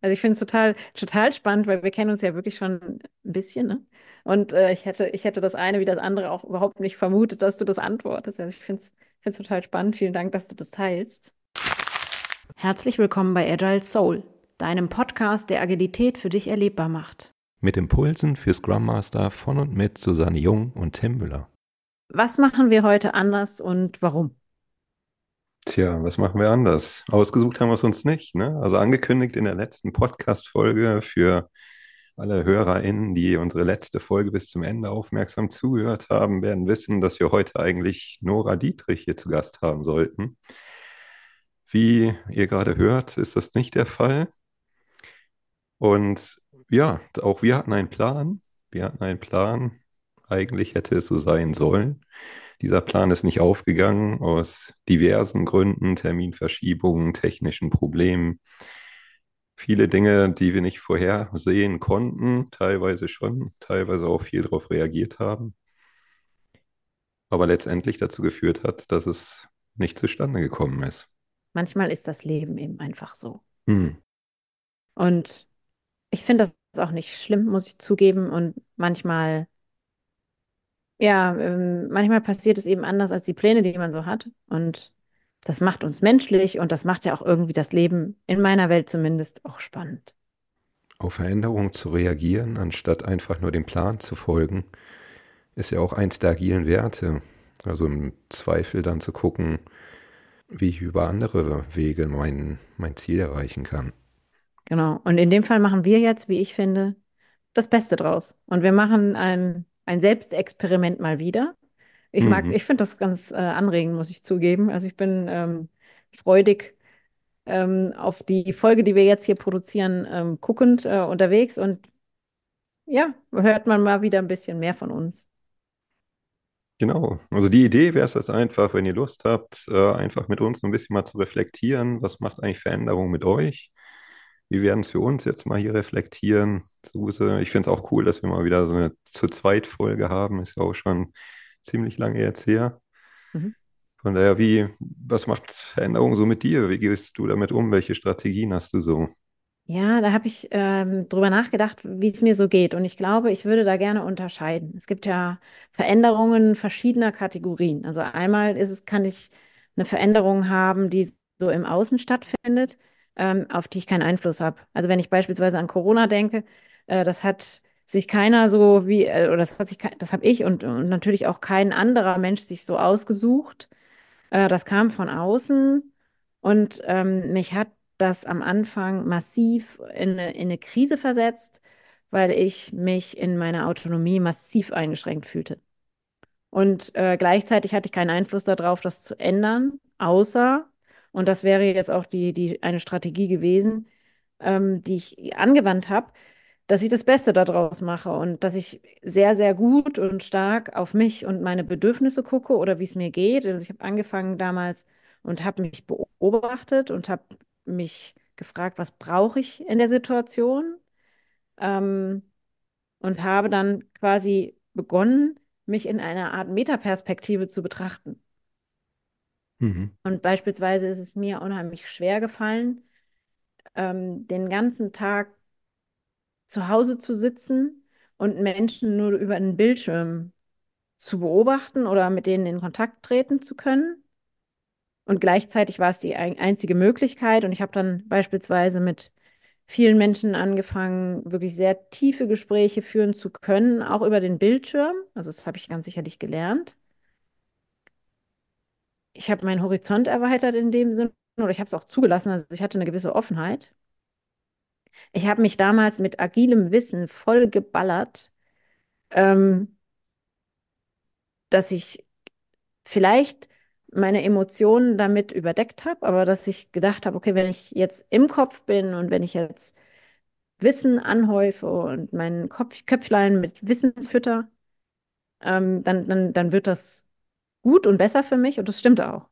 Also ich finde es total, total spannend, weil wir kennen uns ja wirklich schon ein bisschen, ne? Und äh, ich hätte, ich hätte das eine wie das andere auch überhaupt nicht vermutet, dass du das antwortest. Also ich finde es total spannend. Vielen Dank, dass du das teilst. Herzlich willkommen bei Agile Soul, deinem Podcast, der Agilität für dich erlebbar macht. Mit Impulsen für Scrum Master von und mit Susanne Jung und Tim Müller. Was machen wir heute anders und warum? Tja, was machen wir anders? Ausgesucht haben wir es uns nicht. Ne? Also angekündigt in der letzten Podcast-Folge für alle HörerInnen, die unsere letzte Folge bis zum Ende aufmerksam zugehört haben, werden wissen, dass wir heute eigentlich Nora Dietrich hier zu Gast haben sollten. Wie ihr gerade hört, ist das nicht der Fall. Und ja, auch wir hatten einen Plan. Wir hatten einen Plan. Eigentlich hätte es so sein sollen. Dieser Plan ist nicht aufgegangen aus diversen Gründen, Terminverschiebungen, technischen Problemen. Viele Dinge, die wir nicht vorhersehen konnten, teilweise schon, teilweise auch viel darauf reagiert haben. Aber letztendlich dazu geführt hat, dass es nicht zustande gekommen ist. Manchmal ist das Leben eben einfach so. Hm. Und ich finde das auch nicht schlimm, muss ich zugeben. Und manchmal ja, ähm, manchmal passiert es eben anders als die Pläne, die man so hat. Und das macht uns menschlich und das macht ja auch irgendwie das Leben, in meiner Welt zumindest, auch spannend. Auf Veränderungen zu reagieren, anstatt einfach nur dem Plan zu folgen, ist ja auch eins der agilen Werte. Also im Zweifel dann zu gucken, wie ich über andere Wege mein, mein Ziel erreichen kann. Genau. Und in dem Fall machen wir jetzt, wie ich finde, das Beste draus. Und wir machen ein ein Selbstexperiment mal wieder. Ich mag, mhm. ich finde das ganz äh, anregend, muss ich zugeben. Also ich bin ähm, freudig ähm, auf die Folge, die wir jetzt hier produzieren, ähm, guckend äh, unterwegs und ja, hört man mal wieder ein bisschen mehr von uns. Genau. Also die Idee wäre es jetzt einfach, wenn ihr Lust habt, äh, einfach mit uns ein bisschen mal zu reflektieren, was macht eigentlich Veränderung mit euch? Wir werden es für uns jetzt mal hier reflektieren. Suse, ich finde es auch cool, dass wir mal wieder so eine zu zweit Folge haben. Ist ja auch schon ziemlich lange jetzt her. Mhm. Von daher, wie, was macht Veränderung so mit dir? Wie gehst du damit um? Welche Strategien hast du so? Ja, da habe ich ähm, drüber nachgedacht, wie es mir so geht. Und ich glaube, ich würde da gerne unterscheiden. Es gibt ja Veränderungen verschiedener Kategorien. Also einmal ist es, kann ich eine Veränderung haben, die so im Außen stattfindet ähm, auf die ich keinen Einfluss habe. Also wenn ich beispielsweise an Corona denke, äh, das hat sich keiner so wie, äh, oder das hat sich, das habe ich und, und natürlich auch kein anderer Mensch sich so ausgesucht. Äh, das kam von außen und ähm, mich hat das am Anfang massiv in eine, in eine Krise versetzt, weil ich mich in meiner Autonomie massiv eingeschränkt fühlte. Und äh, gleichzeitig hatte ich keinen Einfluss darauf, das zu ändern, außer und das wäre jetzt auch die, die, eine Strategie gewesen, ähm, die ich angewandt habe, dass ich das Beste daraus mache und dass ich sehr, sehr gut und stark auf mich und meine Bedürfnisse gucke oder wie es mir geht. Also ich habe angefangen damals und habe mich beobachtet und habe mich gefragt, was brauche ich in der Situation? Ähm, und habe dann quasi begonnen, mich in einer Art Metaperspektive zu betrachten. Mhm. Und beispielsweise ist es mir unheimlich schwer gefallen, ähm, den ganzen Tag zu Hause zu sitzen und Menschen nur über einen Bildschirm zu beobachten oder mit denen in Kontakt treten zu können. Und gleichzeitig war es die einzige Möglichkeit. Und ich habe dann beispielsweise mit vielen Menschen angefangen, wirklich sehr tiefe Gespräche führen zu können, auch über den Bildschirm. Also das habe ich ganz sicherlich gelernt ich habe meinen Horizont erweitert in dem Sinne, oder ich habe es auch zugelassen, also ich hatte eine gewisse Offenheit. Ich habe mich damals mit agilem Wissen voll geballert, ähm, dass ich vielleicht meine Emotionen damit überdeckt habe, aber dass ich gedacht habe, okay, wenn ich jetzt im Kopf bin und wenn ich jetzt Wissen anhäufe und mein Kopf, Köpflein mit Wissen fütter, ähm, dann, dann, dann wird das gut und besser für mich und das stimmt auch.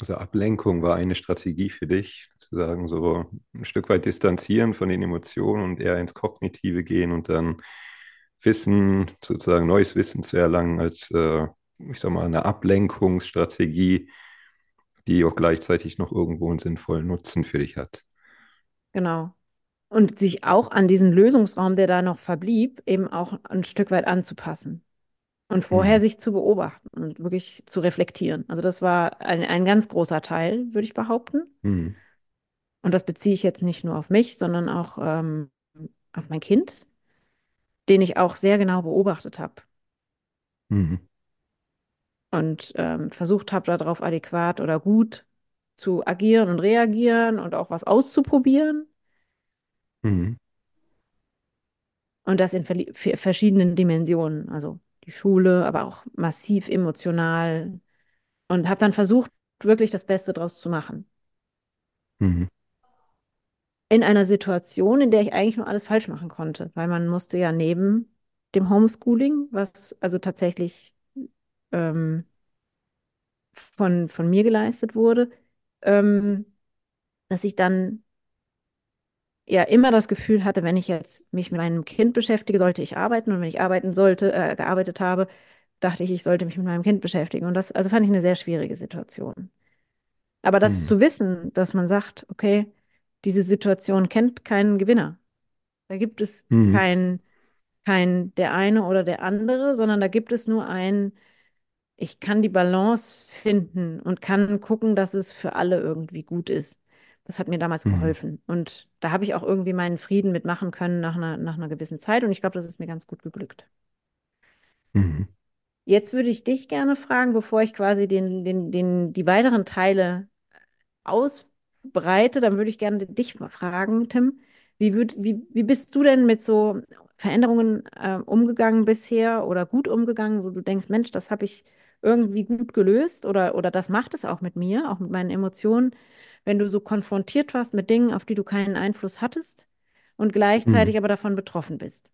Also Ablenkung war eine Strategie für dich, sozusagen so ein Stück weit distanzieren von den Emotionen und eher ins Kognitive gehen und dann Wissen, sozusagen neues Wissen zu erlangen als, äh, ich sag mal, eine Ablenkungsstrategie, die auch gleichzeitig noch irgendwo einen sinnvollen Nutzen für dich hat. genau. Und sich auch an diesen Lösungsraum, der da noch verblieb, eben auch ein Stück weit anzupassen. Und vorher Mhm. sich zu beobachten und wirklich zu reflektieren. Also das war ein, ein ganz großer Teil, würde ich behaupten. Mhm. Und das beziehe ich jetzt nicht nur auf mich, sondern auch ähm, auf mein Kind, den ich auch sehr genau beobachtet habe Mhm. und ähm, versucht habe, darauf adäquat oder gut zu agieren und reagieren und auch was auszuprobieren. Mhm. Und das in verschiedenen Dimensionen. Also die Schule, aber auch massiv emotional. Und habe dann versucht, wirklich das Beste draus zu machen. Mhm. In einer Situation, in der ich eigentlich nur alles falsch machen konnte, weil man musste ja neben dem Homeschooling, was also tatsächlich ähm, von, von mir geleistet wurde, ähm, dass ich dann ja immer das Gefühl hatte, wenn ich jetzt mich mit meinem Kind beschäftige, sollte ich arbeiten und wenn ich arbeiten sollte, äh, gearbeitet habe, dachte ich, ich sollte mich mit meinem Kind beschäftigen. Und das, also fand ich eine sehr schwierige Situation. Aber das Mhm. zu wissen, dass man sagt, okay, diese Situation kennt keinen Gewinner. Da gibt es Mhm. kein, kein der eine oder der andere, sondern da gibt es nur ein, ich kann die Balance finden und kann gucken, dass es für alle irgendwie gut ist. Das hat mir damals Mhm. geholfen. Und da habe ich auch irgendwie meinen Frieden mitmachen können nach einer, nach einer gewissen Zeit. Und ich glaube, das ist mir ganz gut geglückt. Mhm. Jetzt würde ich dich gerne fragen, bevor ich quasi den, den, den, die weiteren Teile ausbreite, dann würde ich gerne dich mal fragen, Tim, wie, würd, wie, wie bist du denn mit so Veränderungen äh, umgegangen bisher oder gut umgegangen, wo du denkst, Mensch, das habe ich irgendwie gut gelöst oder, oder das macht es auch mit mir, auch mit meinen Emotionen, wenn du so konfrontiert warst mit Dingen, auf die du keinen Einfluss hattest und gleichzeitig Mhm. aber davon betroffen bist.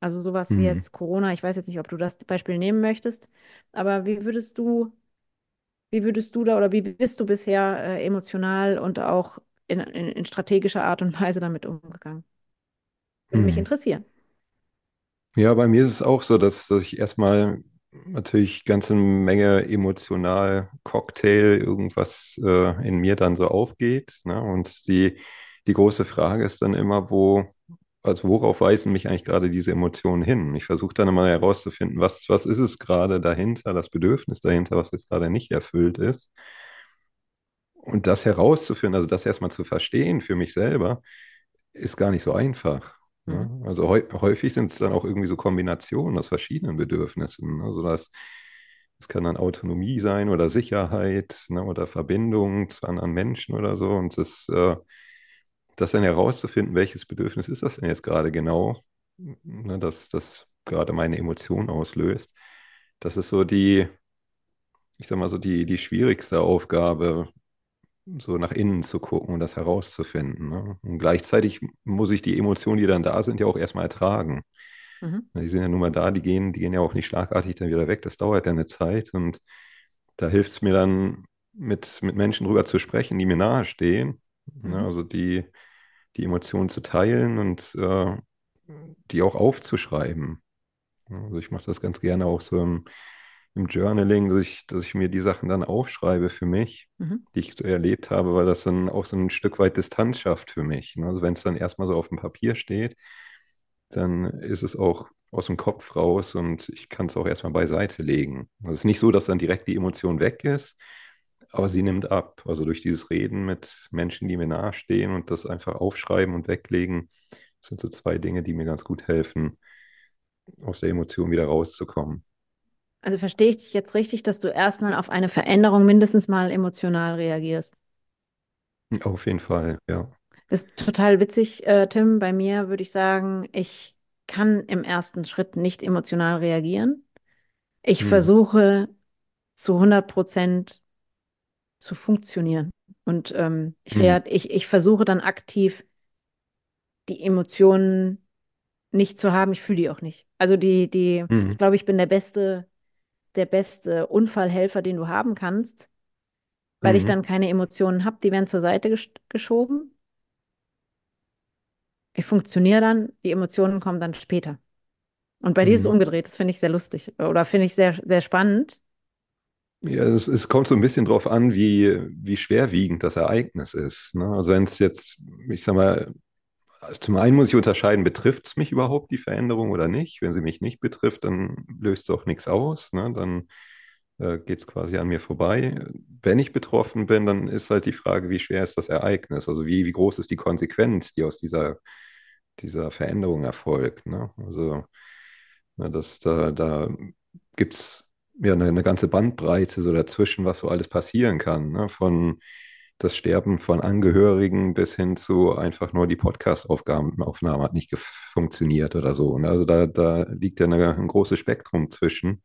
Also sowas wie Mhm. jetzt Corona, ich weiß jetzt nicht, ob du das Beispiel nehmen möchtest, aber wie würdest du wie würdest du da oder wie bist du bisher äh, emotional und auch in, in, in strategischer Art und Weise damit umgegangen? Würde mich Mhm. interessieren. Ja, bei mir ist es auch so, dass, dass ich erstmal natürlich ganze Menge emotional Cocktail, irgendwas äh, in mir dann so aufgeht. Ne? Und die, die große Frage ist dann immer, wo, also worauf weisen mich eigentlich gerade diese Emotionen hin? Ich versuche dann immer herauszufinden, was, was ist es gerade dahinter, das Bedürfnis dahinter, was jetzt gerade nicht erfüllt ist. Und das herauszufinden, also das erstmal zu verstehen für mich selber, ist gar nicht so einfach. Mhm. Ne? Also häu häufig sind es dann auch irgendwie so Kombinationen aus verschiedenen Bedürfnissen. Also das, das kann dann Autonomie sein oder Sicherheit ne? oder Verbindung zu anderen Menschen oder so. Und das, äh, das dann herauszufinden, welches Bedürfnis ist das denn jetzt gerade genau, ne? dass das gerade meine Emotion auslöst. Das ist so die, ich sag mal so die, die schwierigste Aufgabe, so nach innen zu gucken und das herauszufinden. Ne? Und gleichzeitig muss ich die Emotionen, die dann da sind, ja auch erstmal ertragen. Mhm. Die sind ja nun mal da, die gehen, die gehen ja auch nicht schlagartig dann wieder weg. Das dauert ja eine Zeit und da hilft es mir dann, mit, mit Menschen drüber zu sprechen, die mir nahestehen. Ne? Mhm. Also die, die Emotionen zu teilen und äh, die auch aufzuschreiben. Also ich mache das ganz gerne auch so im, im Journaling, dass ich, dass ich mir die Sachen dann aufschreibe für mich, Mhm. die ich so erlebt habe, weil das dann auch so ein Stück weit Distanz schafft für mich. ne? Also wenn es dann erstmal so auf dem Papier steht, dann ist es auch aus dem Kopf raus und ich kann es auch erstmal beiseite legen. Also es ist nicht so, dass dann direkt die Emotion weg ist, aber sie nimmt ab. Also durch dieses Reden mit Menschen, die mir nahestehen und das einfach aufschreiben und weglegen, das sind so zwei Dinge, die mir ganz gut helfen, aus der Emotion wieder rauszukommen. Also verstehe ich dich jetzt richtig, dass du erstmal auf eine Veränderung mindestens mal emotional reagierst. Auf jeden Fall, ja. Das ist total witzig, äh, Tim. Bei mir würde ich sagen, ich kann im ersten Schritt nicht emotional reagieren. Ich Hm, versuche zu hundert Prozent zu funktionieren. Und ähm, ich, hm, ich, ich versuche dann aktiv die Emotionen nicht zu haben. Ich fühle die auch nicht. Also die, die, ich hm, glaube, ich bin der beste, der beste Unfallhelfer, den du haben kannst, weil ich hm, dann keine Emotionen habe. Die werden zur Seite gesch geschoben. Ich funktioniere dann, die Emotionen kommen dann später. Und bei dir ist es hm, umgedreht. Das finde ich sehr lustig oder finde ich sehr, sehr spannend. Ja, es, es kommt so ein bisschen drauf an, wie, wie schwerwiegend das Ereignis ist. Ne? Also wenn es jetzt, ich sag mal, also zum einen muss ich unterscheiden, betrifft es mich überhaupt die Veränderung oder nicht? Wenn sie mich nicht betrifft, dann löst es auch nichts aus. Ne? Dann äh, geht es quasi an mir vorbei. Wenn ich betroffen bin, dann ist halt die Frage, wie schwer ist das Ereignis? Also wie, wie groß ist die Konsequenz, die aus dieser, dieser Veränderung erfolgt? Ne? Also ne, das, da, da gibt es ja eine, eine, ganze Bandbreite so dazwischen, was so alles passieren kann. Ne? Von das Sterben von Angehörigen bis hin zu einfach nur die Podcast-Aufnahme hat nicht funktioniert oder so. Ne? Also da, da liegt ja eine, ein großes Spektrum zwischen.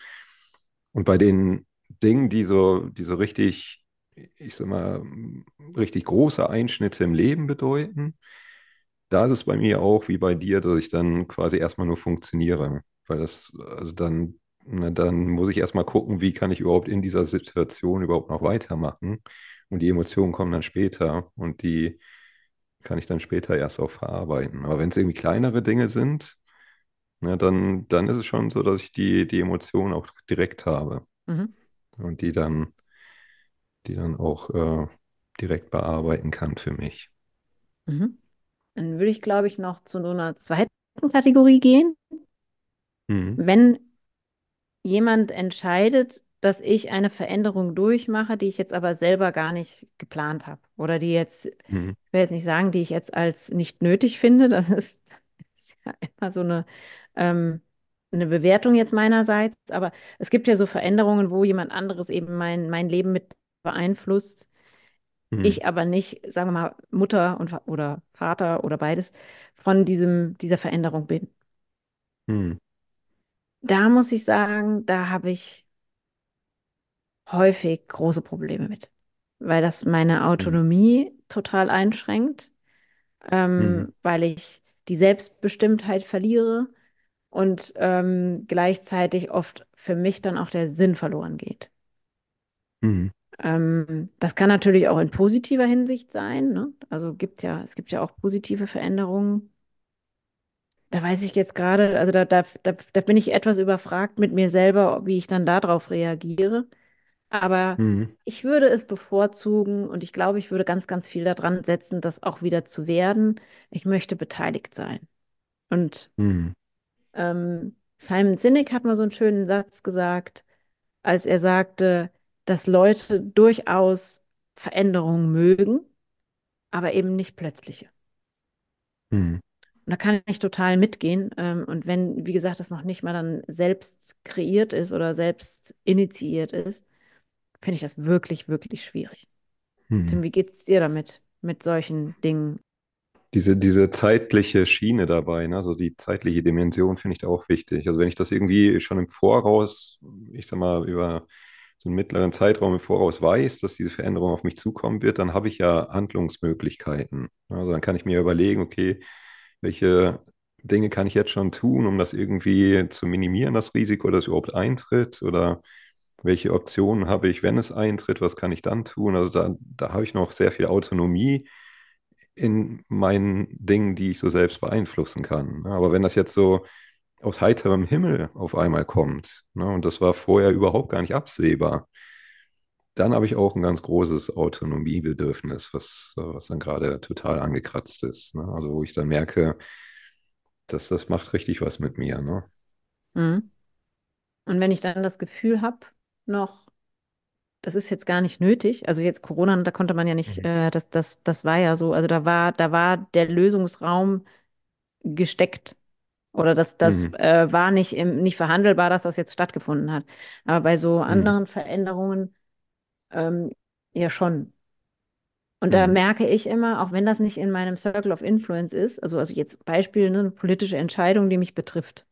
Und bei den Dingen, die so, die so richtig, ich sag mal, richtig große Einschnitte im Leben bedeuten, da ist es bei mir auch wie bei dir, dass ich dann quasi erstmal nur funktioniere. Weil das, also dann, na, dann muss ich erstmal gucken, wie kann ich überhaupt in dieser Situation überhaupt noch weitermachen. Und die Emotionen kommen dann später und die kann ich dann später erst auch verarbeiten. Aber wenn es irgendwie kleinere Dinge sind, na, dann, dann ist es schon so, dass ich die, die Emotionen auch direkt habe. Mhm. Und die dann, die dann auch äh, direkt bearbeiten kann für mich. Mhm. Dann würde ich, glaube ich, noch zu so einer zweiten Kategorie gehen. Mhm. Wenn jemand entscheidet, dass ich eine Veränderung durchmache, die ich jetzt aber selber gar nicht geplant habe. Oder die jetzt, mhm. ich will jetzt nicht sagen, die ich jetzt als nicht nötig finde. Das ist, ist ja immer so eine, ähm, eine Bewertung jetzt meinerseits. Aber es gibt ja so Veränderungen, wo jemand anderes eben mein, mein Leben mit beeinflusst. Mhm. Ich aber nicht, sagen wir mal, Mutter und, oder Vater oder beides von diesem, dieser Veränderung bin. Mhm. Da muss ich sagen, da habe ich häufig große Probleme mit, weil das meine mhm. Autonomie mhm. total einschränkt, ähm, mhm. weil ich die Selbstbestimmtheit verliere und ähm, gleichzeitig oft für mich dann auch der Sinn verloren geht. Mhm. Ähm, das kann natürlich auch in positiver Hinsicht sein. Ne? Also gibt ja, es gibt ja auch positive Veränderungen. Da weiß ich jetzt gerade, also da, da, da, da bin ich etwas überfragt mit mir selber, wie ich dann darauf reagiere. Aber mhm. ich würde es bevorzugen und ich glaube, ich würde ganz, ganz viel daran setzen, das auch wieder zu werden. Ich möchte beteiligt sein. Und mhm. ähm, Simon Sinek hat mal so einen schönen Satz gesagt, als er sagte, dass Leute durchaus Veränderungen mögen, aber eben nicht plötzliche. Mhm. Und da kann ich total mitgehen. Ähm, und wenn, wie gesagt, das noch nicht mal dann selbst kreiert ist oder selbst initiiert ist, finde ich das wirklich, wirklich schwierig. Hm. Tim, wie geht es dir damit, mit solchen Dingen? Diese, diese zeitliche Schiene dabei, ne? also die zeitliche Dimension finde ich da auch wichtig. Also wenn ich das irgendwie schon im Voraus, ich sag mal, über so einen mittleren Zeitraum im Voraus weiß, dass diese Veränderung auf mich zukommen wird, dann habe ich ja Handlungsmöglichkeiten. Also dann kann ich mir überlegen, okay, welche Dinge kann ich jetzt schon tun, um das irgendwie zu minimieren, das Risiko, dass überhaupt eintritt? Oder welche Optionen habe ich, wenn es eintritt, was kann ich dann tun? Also da, da habe ich noch sehr viel Autonomie in meinen Dingen, die ich so selbst beeinflussen kann. Aber wenn das jetzt so aus heiterem Himmel auf einmal kommt, ne, und das war vorher überhaupt gar nicht absehbar, dann habe ich auch ein ganz großes Autonomiebedürfnis, was, was dann gerade total angekratzt ist. Ne? Also wo ich dann merke, dass das macht richtig was mit mir. Ne? Mhm. Und wenn ich dann das Gefühl habe, noch, das ist jetzt gar nicht nötig. Also jetzt Corona, da konnte man ja nicht, mhm. äh, das, das, das war ja so, also da war, da war der Lösungsraum gesteckt. Oder das, das mhm. äh, war nicht, im, nicht verhandelbar, dass das jetzt stattgefunden hat. Aber bei so mhm. anderen Veränderungen ähm, ja schon. Und da mhm. merke ich immer, auch wenn das nicht in meinem Circle of Influence ist, also, also jetzt Beispiel, ne, eine politische Entscheidung, die mich betrifft,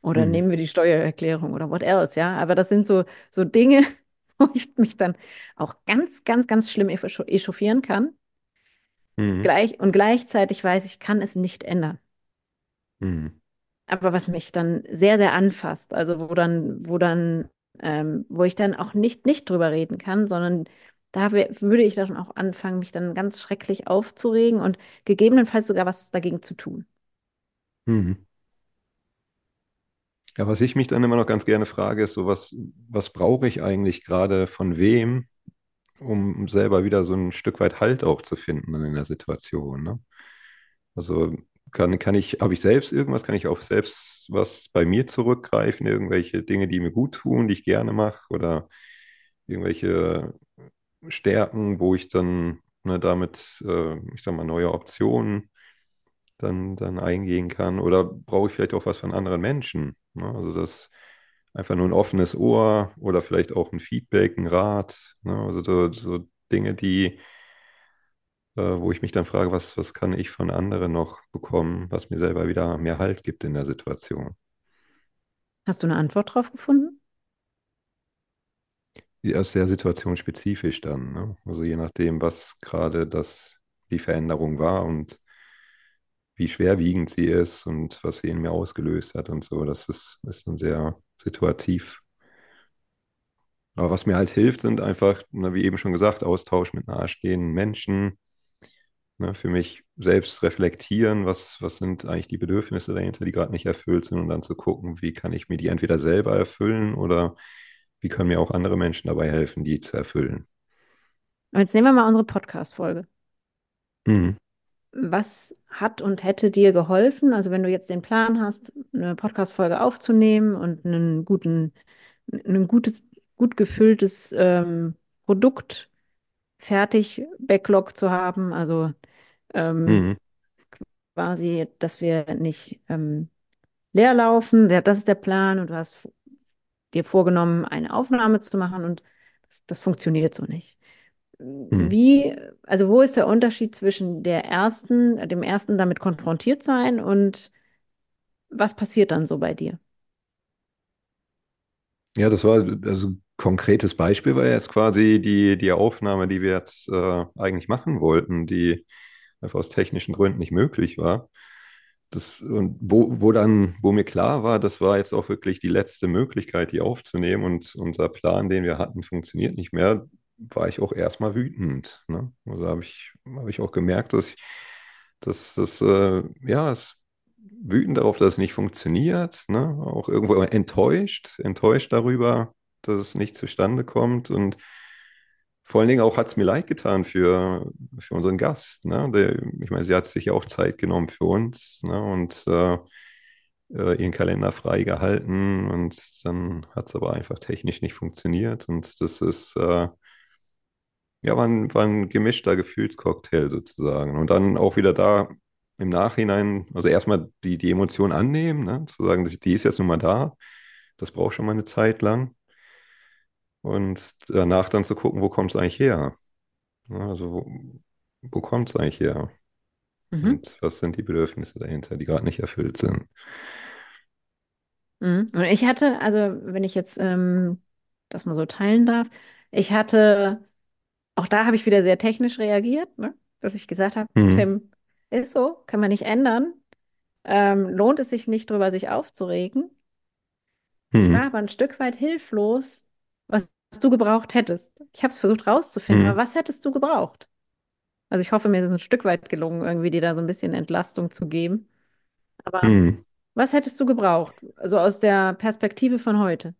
oder hm. nehmen wir die Steuererklärung oder what else, ja. Aber das sind so, so Dinge, wo ich mich dann auch ganz, ganz, ganz schlimm echauffieren kann. Hm. Gleich, und gleichzeitig weiß ich, kann es nicht ändern. Hm. Aber was mich dann sehr, sehr anfasst, also wo dann, wo dann, ähm, wo ich dann auch nicht, nicht drüber reden kann, sondern da würde ich dann auch anfangen, mich dann ganz schrecklich aufzuregen und gegebenenfalls sogar was dagegen zu tun. Mhm. Ja, was ich mich dann immer noch ganz gerne frage, ist so, was, was brauche ich eigentlich gerade von wem, um selber wieder so ein Stück weit Halt auch zu finden in der Situation, ne? Also kann, kann ich, habe ich selbst irgendwas, kann ich auf selbst was bei mir zurückgreifen, irgendwelche Dinge, die mir gut tun, die ich gerne mache oder irgendwelche Stärken, wo ich dann ne, damit, äh, ich sag mal, neue Optionen dann, dann eingehen kann? Oder brauche ich vielleicht auch was von anderen Menschen? Ne? Also das einfach nur ein offenes Ohr oder vielleicht auch ein Feedback, ein Rat. Ne? Also so, so Dinge, die, wo ich mich dann frage, was, was kann ich von anderen noch bekommen, was mir selber wieder mehr Halt gibt in der Situation. Hast du eine Antwort drauf gefunden? Ja, ist sehr situationsspezifisch dann. Ne? Also je nachdem, was gerade das die Veränderung war und wie schwerwiegend sie ist und was sie in mir ausgelöst hat und so. Das ist, ist dann sehr situativ. Aber was mir halt hilft, sind einfach, wie eben schon gesagt, Austausch mit nahestehenden Menschen. Ne, für mich selbst reflektieren, was, was sind eigentlich die Bedürfnisse dahinter, die gerade nicht erfüllt sind und dann zu gucken, wie kann ich mir die entweder selber erfüllen oder wie können mir auch andere Menschen dabei helfen, die zu erfüllen. Und jetzt nehmen wir mal unsere Podcast-Folge. Mhm was hat und hätte dir geholfen? Also wenn du jetzt den Plan hast, eine Podcast-Folge aufzunehmen und einen guten, ein gutes, gut gefülltes ähm, Produkt fertig, Backlog zu haben, also ähm, mhm. quasi, dass wir nicht ähm, leer laufen. Ja, das ist der Plan und du hast dir vorgenommen, eine Aufnahme zu machen und das, das funktioniert so nicht. Hm. Wie, also wo ist der Unterschied zwischen der ersten, dem ersten damit konfrontiert sein und was passiert dann so bei dir? Ja, das war also konkretes Beispiel war jetzt quasi die, die Aufnahme, die wir jetzt äh, eigentlich machen wollten, die einfach aus technischen Gründen nicht möglich war. Das, und wo, wo dann, wo mir klar war, das war jetzt auch wirklich die letzte Möglichkeit, die aufzunehmen und unser Plan, den wir hatten, funktioniert nicht mehr war ich auch erstmal wütend. Ne? Also habe ich, hab ich auch gemerkt, dass ich, dass das, äh, ja, es wütend darauf, dass es nicht funktioniert, ne? auch irgendwo enttäuscht, enttäuscht darüber, dass es nicht zustande kommt und vor allen Dingen auch hat es mir leid getan für, für unseren Gast. Ne? Der, ich meine, sie hat sich ja auch Zeit genommen für uns ne? und äh, äh ihren Kalender freigehalten und dann hat es aber einfach technisch nicht funktioniert und das ist äh, ja, war ein, war ein gemischter Gefühlscocktail sozusagen. Und dann auch wieder da im Nachhinein, also erstmal die, die Emotion annehmen, ne? zu sagen, die ist jetzt nun mal da. Das braucht schon mal eine Zeit lang. Und danach dann zu gucken, wo kommt es eigentlich her? Also, wo, wo kommt es eigentlich her? Mhm. Und was sind die Bedürfnisse dahinter, die gerade nicht erfüllt sind? Mhm. Und ich hatte, also wenn ich jetzt ähm, das mal so teilen darf, ich hatte auch da habe ich wieder sehr technisch reagiert, ne? dass ich gesagt habe, mhm. Tim, ist so, kann man nicht ändern. Ähm, lohnt es sich nicht drüber, sich aufzuregen. Mhm. Ich war aber ein Stück weit hilflos, du gebraucht hättest. Ich habe es versucht rauszufinden, mhm. aber was hättest du gebraucht? Also ich hoffe, mir ist es ein Stück weit gelungen, irgendwie dir da so ein bisschen Entlastung zu geben. Aber mhm. was hättest du gebraucht? Also aus der Perspektive von heute.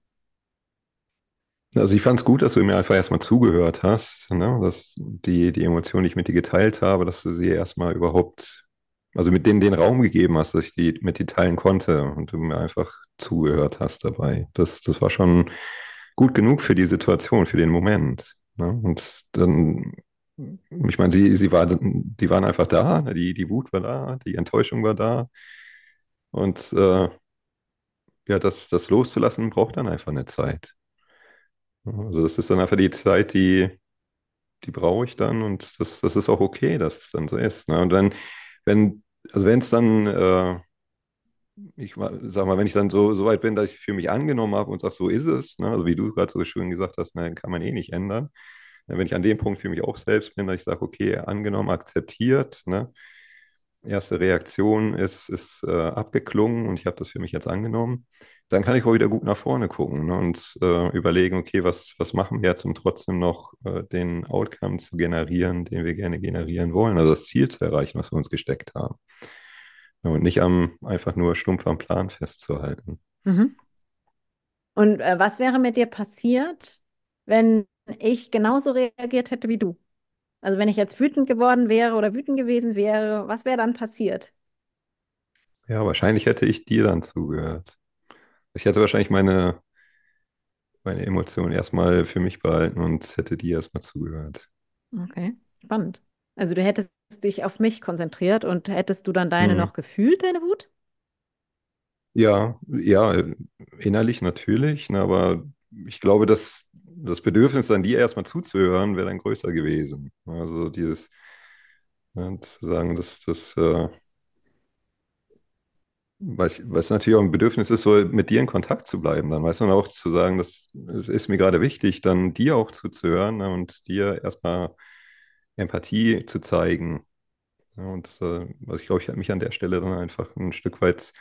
Also ich fand es gut, dass du mir einfach erstmal zugehört hast, ne? dass die, die Emotionen, die ich mit dir geteilt habe, dass du sie erstmal überhaupt, also mit denen den Raum gegeben hast, dass ich die mit dir teilen konnte und du mir einfach zugehört hast dabei. Das, das war schon gut genug für die Situation, für den Moment. Ne? Und dann, ich meine, sie, sie war, die waren einfach da, die, die Wut war da, die Enttäuschung war da. Und äh, ja, das, das loszulassen braucht dann einfach eine Zeit. Also das ist dann einfach die Zeit, die, die brauche ich dann und das, das ist auch okay, dass es dann so ist. Ne? Und dann, wenn, also wenn es dann, äh, ich sag mal, wenn ich dann so, so weit bin, dass ich für mich angenommen habe und sage, so ist es, ne? also wie du gerade so schön gesagt hast, ne, kann man eh nicht ändern. Wenn ich an dem Punkt für mich auch selbst bin, dass ich sage, okay, angenommen, akzeptiert, ne? erste Reaktion ist, ist äh, abgeklungen und ich habe das für mich jetzt angenommen, dann kann ich auch wieder gut nach vorne gucken ne, und äh, überlegen, okay, was, was machen wir jetzt, um trotzdem noch äh, den Outcome zu generieren, den wir gerne generieren wollen, also das Ziel zu erreichen, was wir uns gesteckt haben. Und nicht am, einfach nur stumpf am Plan festzuhalten. Mhm. Und äh, was wäre mit dir passiert, wenn ich genauso reagiert hätte wie du? Also wenn ich jetzt wütend geworden wäre oder wütend gewesen wäre, was wäre dann passiert? Ja, wahrscheinlich hätte ich dir dann zugehört. Ich hätte wahrscheinlich meine, meine Emotionen erstmal für mich behalten und hätte dir erstmal zugehört. Okay, spannend. Also du hättest dich auf mich konzentriert und hättest du dann deine Mhm. noch gefühlt, deine Wut? Ja, ja, innerlich natürlich, ne, aber ich glaube, dass das Bedürfnis an dir erstmal zuzuhören, wäre dann größer gewesen. Also dieses, ne, zu sagen, dass das, äh, es natürlich auch ein Bedürfnis ist, so mit dir in Kontakt zu bleiben, dann weißt du, und auch zu sagen, dass es ist mir gerade wichtig, dann dir auch zuzuhören ne, und dir erstmal Empathie zu zeigen. Ja, und äh, also ich glaube, ich habe mich an der Stelle dann einfach ein Stück weit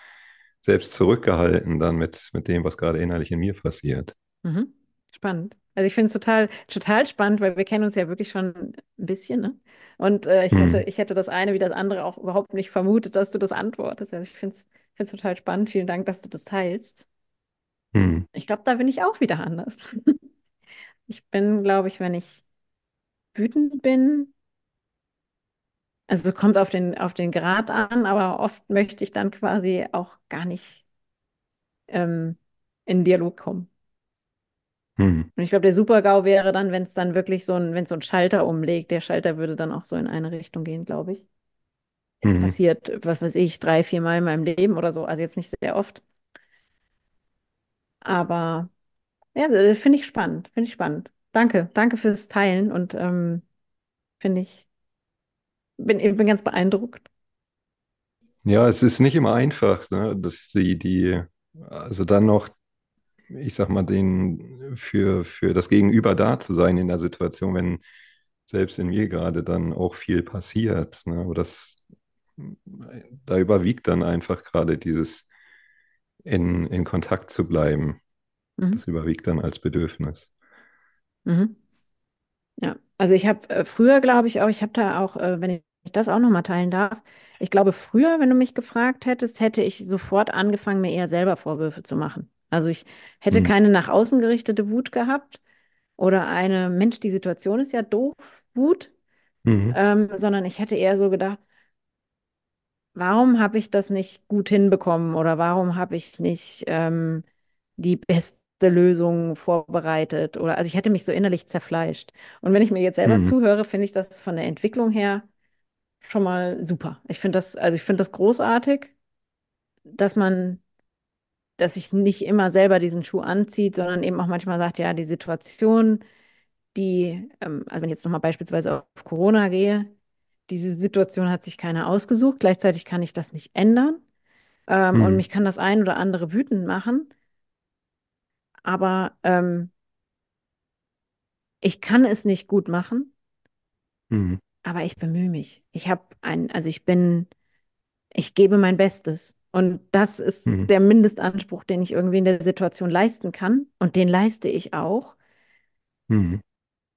selbst zurückgehalten, dann mit, mit dem, was gerade innerlich in mir passiert. Mhm. Spannend. Also ich finde es total, total spannend, weil wir kennen uns ja wirklich schon ein bisschen, ne? Und äh, ich hätte, Hm. ich hätte das eine wie das andere auch überhaupt nicht vermutet, dass du das antwortest. Also ich finde es, finde es total spannend. Vielen Dank, dass du das teilst. Hm. Ich glaube, da bin ich auch wieder anders. Ich bin, glaube ich, wenn ich wütend bin, also es kommt auf den, auf den Grad an, aber oft möchte ich dann quasi auch gar nicht ähm, in Dialog kommen. Hm. Und ich glaube, der Super-GAU wäre dann, wenn es dann wirklich so ein, wenn es so ein Schalter umlegt. Der Schalter würde dann auch so in eine Richtung gehen, glaube ich. Es Hm. passiert, was weiß ich, drei, vier Mal in meinem Leben oder so. Also jetzt nicht sehr oft. Aber ja, das finde ich spannend. Finde ich spannend. Danke. Danke fürs Teilen und ähm, finde ich, bin, ich bin ganz beeindruckt. Ja, es ist nicht immer einfach, ne, dass die, die, also dann noch, ich sag mal, den für, für das Gegenüber da zu sein in der Situation, wenn selbst in mir gerade dann auch viel passiert. Ne, aber das, da überwiegt dann einfach gerade dieses in, in Kontakt zu bleiben. Mhm. Das überwiegt dann als Bedürfnis. Mhm. Ja, also ich habe äh, früher, glaube ich auch, ich habe da auch, äh, wenn ich das auch nochmal teilen darf, ich glaube, früher, wenn du mich gefragt hättest, hätte ich sofort angefangen, mir eher selber Vorwürfe zu machen. Also ich hätte Hm. keine nach außen gerichtete Wut gehabt oder eine, Mensch, die Situation ist ja doof, Wut, Mhm. ähm, sondern ich hätte eher so gedacht, warum habe ich das nicht gut hinbekommen oder warum habe ich nicht ähm, die beste Lösung vorbereitet oder also ich hätte mich so innerlich zerfleischt. Und wenn ich mir jetzt selber Mhm. zuhöre, finde ich das von der Entwicklung her schon mal super. Ich finde das, also ich finde das großartig, dass man, dass sich nicht immer selber diesen Schuh anzieht, sondern eben auch manchmal sagt, ja, die Situation, die, ähm, also wenn ich jetzt nochmal beispielsweise auf Corona gehe, diese Situation hat sich keiner ausgesucht, gleichzeitig kann ich das nicht ändern. Ähm, und Mhm. mich kann das ein oder andere wütend machen, aber ähm, ich kann es nicht gut machen, Mhm. aber ich bemühe mich. Ich habe ein, also ich bin, ich gebe mein Bestes. Und das ist Mhm. der Mindestanspruch, den ich irgendwie in der Situation leisten kann. Und den leiste ich auch. Mhm.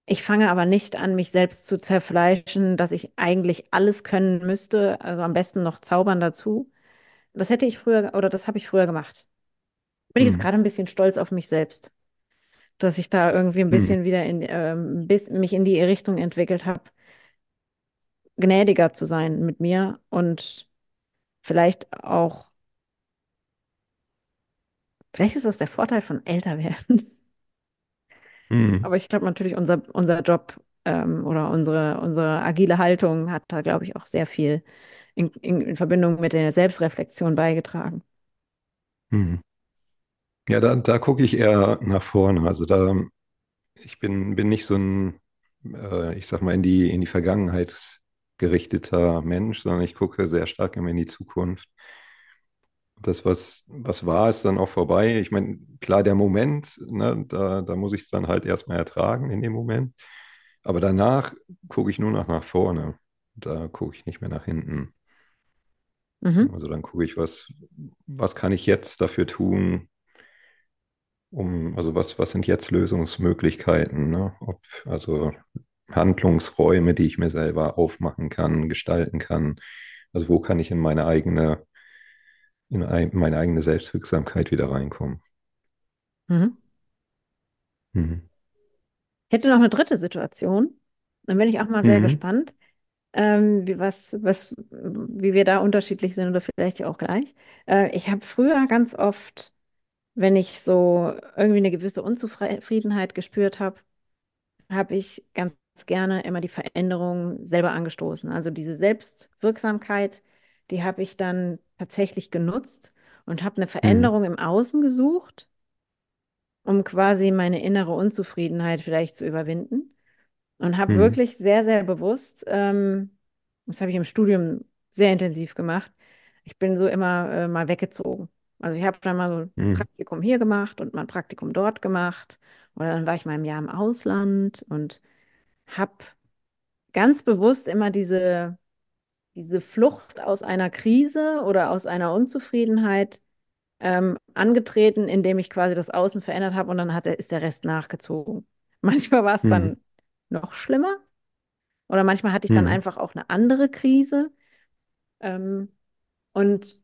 Ich fange aber nicht an, mich selbst zu zerfleischen, dass ich eigentlich alles können müsste, also am besten noch zaubern dazu. Das hätte ich früher, oder das habe ich früher gemacht. Bin ich jetzt Mhm. gerade ein bisschen stolz auf mich selbst. dass ich da irgendwie ein Mhm. bisschen wieder in, ähm, bis, mich in die Richtung entwickelt habe, gnädiger zu sein mit mir und vielleicht auch, vielleicht ist das der Vorteil von älter werden. Mhm. Aber ich glaube natürlich, unser, unser Job ähm, oder unsere, unsere agile Haltung hat da, glaube ich, auch sehr viel in, in, in Verbindung mit der Selbstreflexion beigetragen. Mhm. Ja, da, da gucke ich eher nach vorne. Also da, ich bin, bin nicht so ein, äh, ich sag mal, in die, in die Vergangenheit gerichteter Mensch, sondern ich gucke sehr stark immer in die Zukunft. Das, was, was war, ist dann auch vorbei. Ich meine, klar, der Moment, ne, da, da muss ich es dann halt erstmal ertragen in dem Moment. Aber danach gucke ich nur noch nach vorne. Da gucke ich nicht mehr nach hinten. Mhm. Also dann gucke ich, was, was kann ich jetzt dafür tun, um, also was, was sind jetzt Lösungsmöglichkeiten, ne? Ob, also Handlungsräume, die ich mir selber aufmachen kann, gestalten kann. Also wo kann ich in meine eigene, in ein, meine eigene Selbstwirksamkeit wieder reinkommen? Mhm. Mhm. Ich hätte noch eine dritte Situation. Dann bin ich auch mal sehr Mhm. gespannt, ähm, wie, was, was, wie wir da unterschiedlich sind oder vielleicht auch gleich. Äh, ich habe früher ganz oft, wenn ich so irgendwie eine gewisse Unzufriedenheit gespürt habe, habe ich ganz gerne immer die Veränderung selber angestoßen. Also diese Selbstwirksamkeit, die habe ich dann tatsächlich genutzt und habe eine Mhm. Veränderung im Außen gesucht, um quasi meine innere Unzufriedenheit vielleicht zu überwinden. Und habe Mhm. wirklich sehr, sehr bewusst, ähm, das habe ich im Studium sehr intensiv gemacht, ich bin so immer äh, mal weggezogen. Also ich habe dann mal so ein Mhm. Praktikum hier gemacht und mal ein Praktikum dort gemacht. Oder dann war ich mal ein Jahr im Ausland und habe ganz bewusst immer diese, diese Flucht aus einer Krise oder aus einer Unzufriedenheit ähm, angetreten, indem ich quasi das Außen verändert habe und dann hat, ist der Rest nachgezogen. Manchmal war es Mhm. dann noch schlimmer oder manchmal hatte ich dann Mhm. einfach auch eine andere Krise. Ähm, und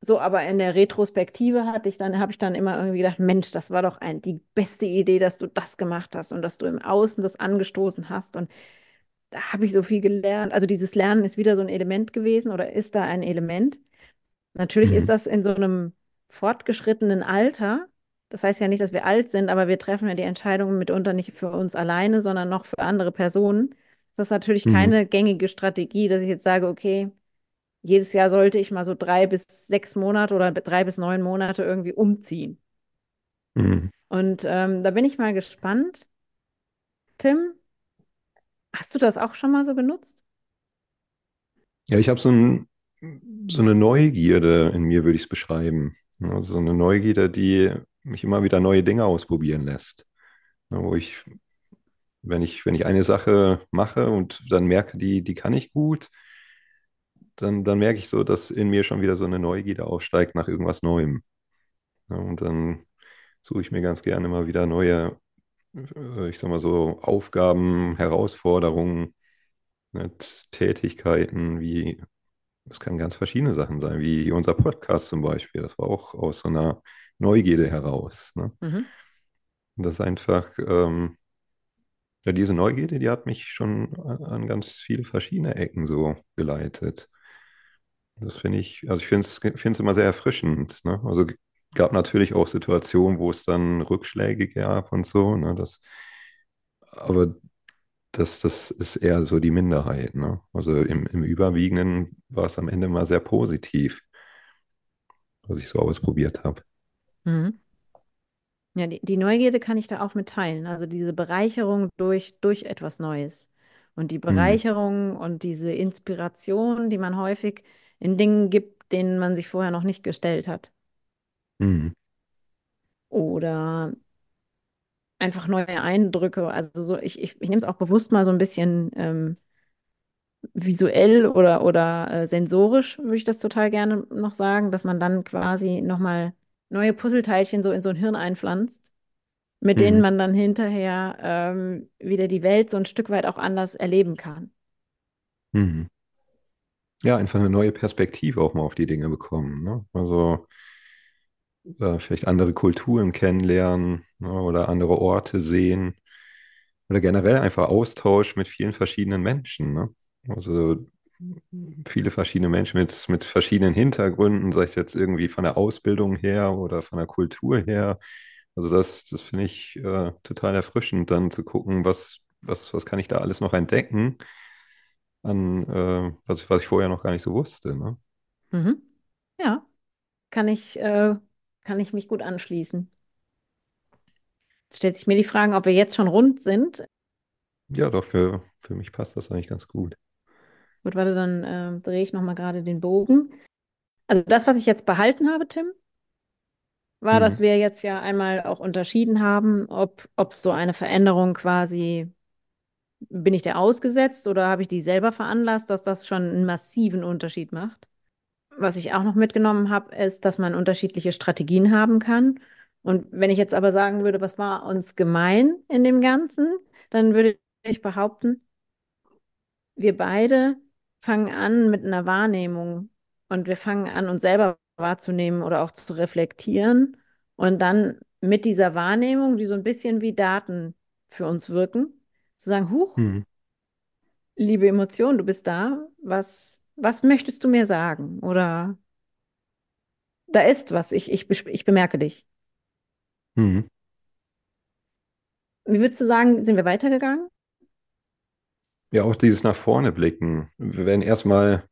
so, aber in der Retrospektive hatte ich dann, habe ich dann immer irgendwie gedacht, Mensch, das war doch ein, die beste Idee, dass du das gemacht hast und dass du im Außen das angestoßen hast. Und da habe ich so viel gelernt. Also dieses Lernen ist wieder so ein Element gewesen oder ist da ein Element. Natürlich ist Mhm. das in so einem fortgeschrittenen Alter. Das heißt ja nicht, dass wir alt sind, aber wir treffen ja die Entscheidungen mitunter nicht für uns alleine, sondern noch für andere Personen. Das ist natürlich Mhm. keine gängige Strategie, dass ich jetzt sage, okay, jedes Jahr sollte ich mal so drei bis sechs Monate oder drei bis neun Monate irgendwie umziehen. Mhm. Und ähm, da bin ich mal gespannt. Tim, hast du das auch schon mal so genutzt? Ja, ich habe so ein, so eine Neugierde in mir, würde ich es beschreiben. Ja, so eine Neugierde, die mich immer wieder neue Dinge ausprobieren lässt. Ja, wo ich, wenn ich, wenn ich eine Sache mache und dann merke, die, die kann ich gut, dann, dann merke ich so, dass in mir schon wieder so eine Neugierde aufsteigt nach irgendwas Neuem. Ja, und dann suche ich mir ganz gerne mal wieder neue, äh, ich sag mal so, Aufgaben, Herausforderungen, Tätigkeiten, wie Das kann ganz verschiedene Sachen sein, wie unser Podcast zum Beispiel. Das war auch aus so einer Neugierde heraus. Ne? Mhm. Und das ist einfach, ähm, ja, diese Neugierde, die hat mich schon an, an ganz viele verschiedene Ecken so geleitet. Das finde ich, also ich finde es immer sehr erfrischend. Ne? Also gab natürlich auch Situationen, wo es dann Rückschläge gab und so. Ne? Das, aber das, das ist eher so die Minderheit. Ne? Also im, im Überwiegenden war es am Ende mal sehr positiv, was ich so ausprobiert habe. Mhm. Ja, die, die Neugierde kann ich da auch mitteilen. Also diese Bereicherung durch, durch etwas Neues. Und die Hm, Bereicherung und diese Inspiration, die man häufig in Dingen gibt, denen man sich vorher noch nicht gestellt hat. hm, Oder einfach neue Eindrücke. Also so, ich, ich, ich nehme es auch bewusst mal so ein bisschen ähm, visuell oder, oder äh, sensorisch, würde ich das total gerne noch sagen, dass man dann quasi nochmal neue Puzzleteilchen so in so ein Hirn einpflanzt mit denen hm, man dann hinterher ähm, wieder die Welt so ein Stück weit auch anders erleben kann. hm. Ja, einfach eine neue Perspektive auch mal auf die Dinge bekommen. Ne? Also äh, vielleicht andere Kulturen kennenlernen, ne? Oder andere Orte sehen. Oder generell einfach Austausch mit vielen verschiedenen Menschen. Ne? Also viele verschiedene Menschen mit, mit verschiedenen Hintergründen, sei es jetzt irgendwie von der Ausbildung her oder von der Kultur her. Also das, das finde ich äh, total erfrischend, dann zu gucken, was, was, was kann ich da alles noch entdecken an, äh, was, ich- was ich vorher noch gar nicht so wusste. Ne? Mhm. Ja, kann ich, äh, kann ich mich gut anschließen. Jetzt stellt sich mir die Frage, ob wir jetzt schon rund sind. Ja, doch, für, für mich passt das eigentlich ganz gut. Gut, warte, dann äh, drehe ich nochmal gerade den Bogen. Also das, was ich jetzt behalten habe, Tim, war, dass Mhm. wir jetzt ja einmal auch unterschieden haben, ob, ob so eine Veränderung quasi, bin ich der ausgesetzt oder habe ich die selber veranlasst, dass das schon einen massiven Unterschied macht. Was ich auch noch mitgenommen habe, ist, dass man unterschiedliche Strategien haben kann. Und wenn ich jetzt aber sagen würde, was war uns gemein in dem Ganzen, dann würde ich behaupten, wir beide fangen an mit einer Wahrnehmung und wir fangen an, uns selber wahrzunehmen oder auch zu reflektieren. Und dann mit dieser Wahrnehmung, die so ein bisschen wie Daten für uns wirken, zu sagen, huch, Mhm. liebe Emotion, du bist da, was, was möchtest du mir sagen? Oder da ist was, ich, ich, ich bemerke dich. Mhm. Wie würdest du sagen, sind wir weitergegangen? Ja, auch dieses nach vorne blicken. Wenn erstmal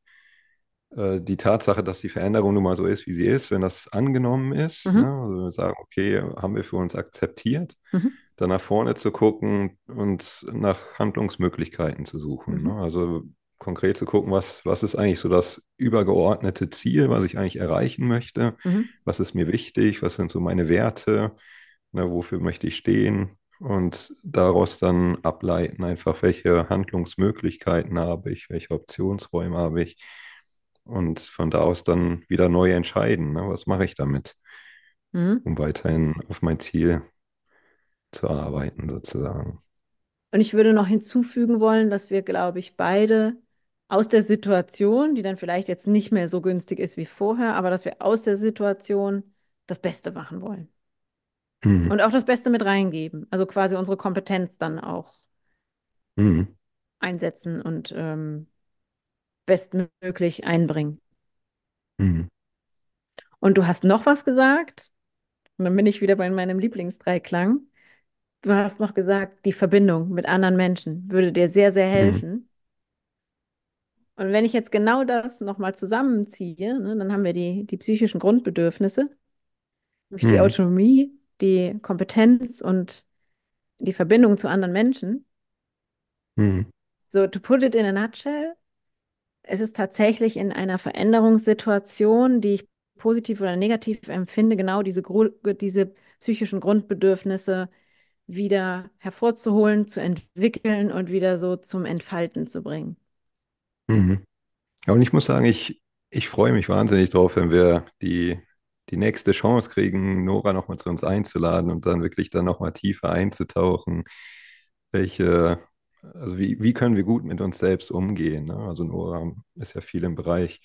äh, die Tatsache, dass die Veränderung nun mal so ist, wie sie ist, wenn das angenommen ist, ne, Mhm. also wir sagen, okay, haben wir für uns akzeptiert, Mhm. dann nach vorne zu gucken und nach Handlungsmöglichkeiten zu suchen. Ne? Mhm. Also konkret zu gucken, was, was ist eigentlich so das übergeordnete Ziel, was ich eigentlich erreichen möchte, Mhm. was ist mir wichtig, was sind so meine Werte, ne, wofür möchte ich stehen und daraus dann ableiten, einfach welche Handlungsmöglichkeiten habe ich, welche Optionsräume habe ich und von da aus dann wieder neu entscheiden, ne, was mache ich damit, Mhm. um weiterhin auf mein Ziel zu arbeiten, sozusagen. Und ich würde noch hinzufügen wollen, dass wir, glaube ich, beide aus der Situation, die dann vielleicht jetzt nicht mehr so günstig ist wie vorher, aber dass wir aus der Situation das Beste machen wollen. Mhm. Und auch das Beste mit reingeben. Also quasi unsere Kompetenz dann auch Mhm. einsetzen und ähm, bestmöglich einbringen. Mhm. Und du hast noch was gesagt, und dann bin ich wieder bei meinem Lieblingsdreiklang. Du hast noch gesagt, die Verbindung mit anderen Menschen würde dir sehr, sehr Mhm. helfen. Und wenn ich jetzt genau das nochmal zusammenziehe, ne, dann haben wir die, die psychischen Grundbedürfnisse, nämlich die Mhm. Autonomie, die Kompetenz und die Verbindung zu anderen Menschen. Mhm. So, to put it in a nutshell, es ist tatsächlich in einer Veränderungssituation, die ich positiv oder negativ empfinde, genau diese, diese psychischen Grundbedürfnisse wieder hervorzuholen, zu entwickeln und wieder so zum Entfalten zu bringen. Mhm. Und ich muss sagen, ich, ich freue mich wahnsinnig drauf, wenn wir die, die nächste Chance kriegen, Nora nochmal zu uns einzuladen und dann wirklich dann nochmal tiefer einzutauchen. Welche, also wie, wie können wir gut mit uns selbst umgehen? Ne? Also Nora ist ja viel im Bereich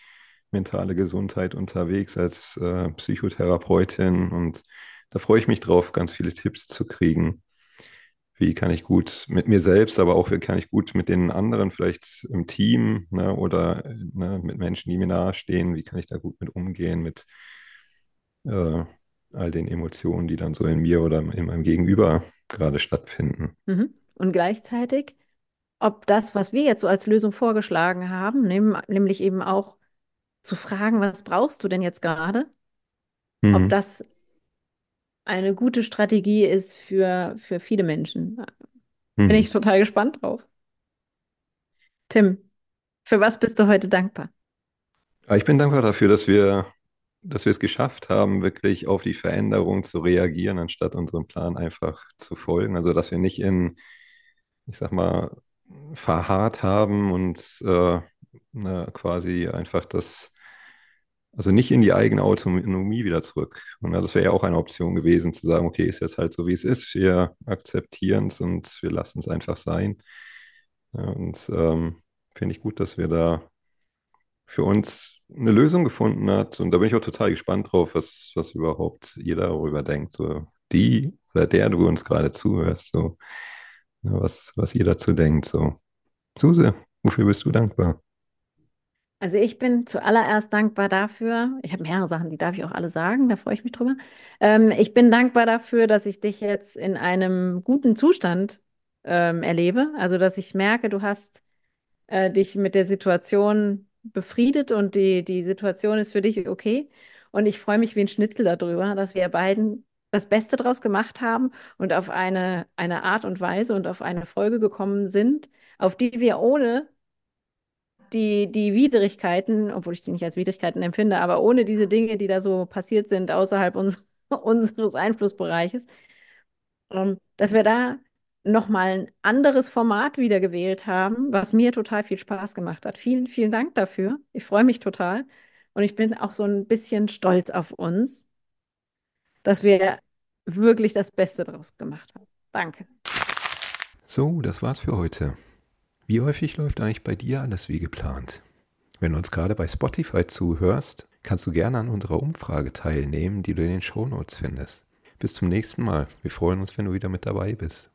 mentale Gesundheit unterwegs als äh, Psychotherapeutin und da freue ich mich drauf, ganz viele Tipps zu kriegen. Wie kann ich gut mit mir selbst, aber auch wie kann ich gut mit den anderen, vielleicht im Team, ne, oder ne, mit Menschen, die mir nahestehen, wie kann ich da gut mit umgehen, mit äh, all den Emotionen, die dann so in mir oder in meinem Gegenüber gerade stattfinden. Mhm. Und gleichzeitig, ob das, was wir jetzt so als Lösung vorgeschlagen haben, nehm, nämlich eben auch zu fragen, was brauchst du denn jetzt gerade, ob Mhm. das eine gute Strategie ist für, für viele Menschen. Bin Mhm. ich total gespannt drauf. Tim, für was bist du heute dankbar? Aber ich bin dankbar dafür, dass wir, dass wir es geschafft haben, wirklich auf die Veränderung zu reagieren, anstatt unserem Plan einfach zu folgen. Also, dass wir nicht in, ich sag mal, verharrt haben und äh, ne, quasi einfach das, also nicht in die eigene Autonomie wieder zurück. Und das wäre ja auch eine Option gewesen, zu sagen, okay, ist jetzt halt so, wie es ist, wir akzeptieren es und wir lassen es einfach sein. Ja, und ähm, finde ich gut, dass wir da für uns eine Lösung gefunden hat. Und da bin ich auch total gespannt drauf, was, was überhaupt jeder darüber denkt. So die oder der, du uns gerade zuhörst, so ja, was, was ihr dazu denkt. So, Suse, wofür bist du dankbar? Also ich bin zuallererst dankbar dafür, ich habe mehrere Sachen, die darf ich auch alle sagen, da freue ich mich drüber. Ähm, ich bin dankbar dafür, dass ich dich jetzt in einem guten Zustand ähm, erlebe. Also dass ich merke, du hast äh, dich mit der Situation befriedet und die, die Situation ist für dich okay. Und ich freue mich wie ein Schnitzel darüber, dass wir beiden das Beste draus gemacht haben und auf eine, eine Art und Weise und auf eine Folge gekommen sind, auf die wir ohne die, die Widrigkeiten, obwohl ich die nicht als Widrigkeiten empfinde, aber ohne diese Dinge, die da so passiert sind außerhalb uns, unseres Einflussbereiches, ähm, dass wir da nochmal ein anderes Format wieder gewählt haben, was mir total viel Spaß gemacht hat. Vielen, vielen Dank dafür. Ich freue mich total. Und ich bin auch so ein bisschen stolz auf uns, dass wir wirklich das Beste draus gemacht haben. Danke. So, das war's für heute. Wie häufig läuft eigentlich bei dir alles wie geplant? Wenn du uns gerade bei Spotify zuhörst, kannst du gerne an unserer Umfrage teilnehmen, die du in den Shownotes findest. Bis zum nächsten Mal. Wir freuen uns, wenn du wieder mit dabei bist.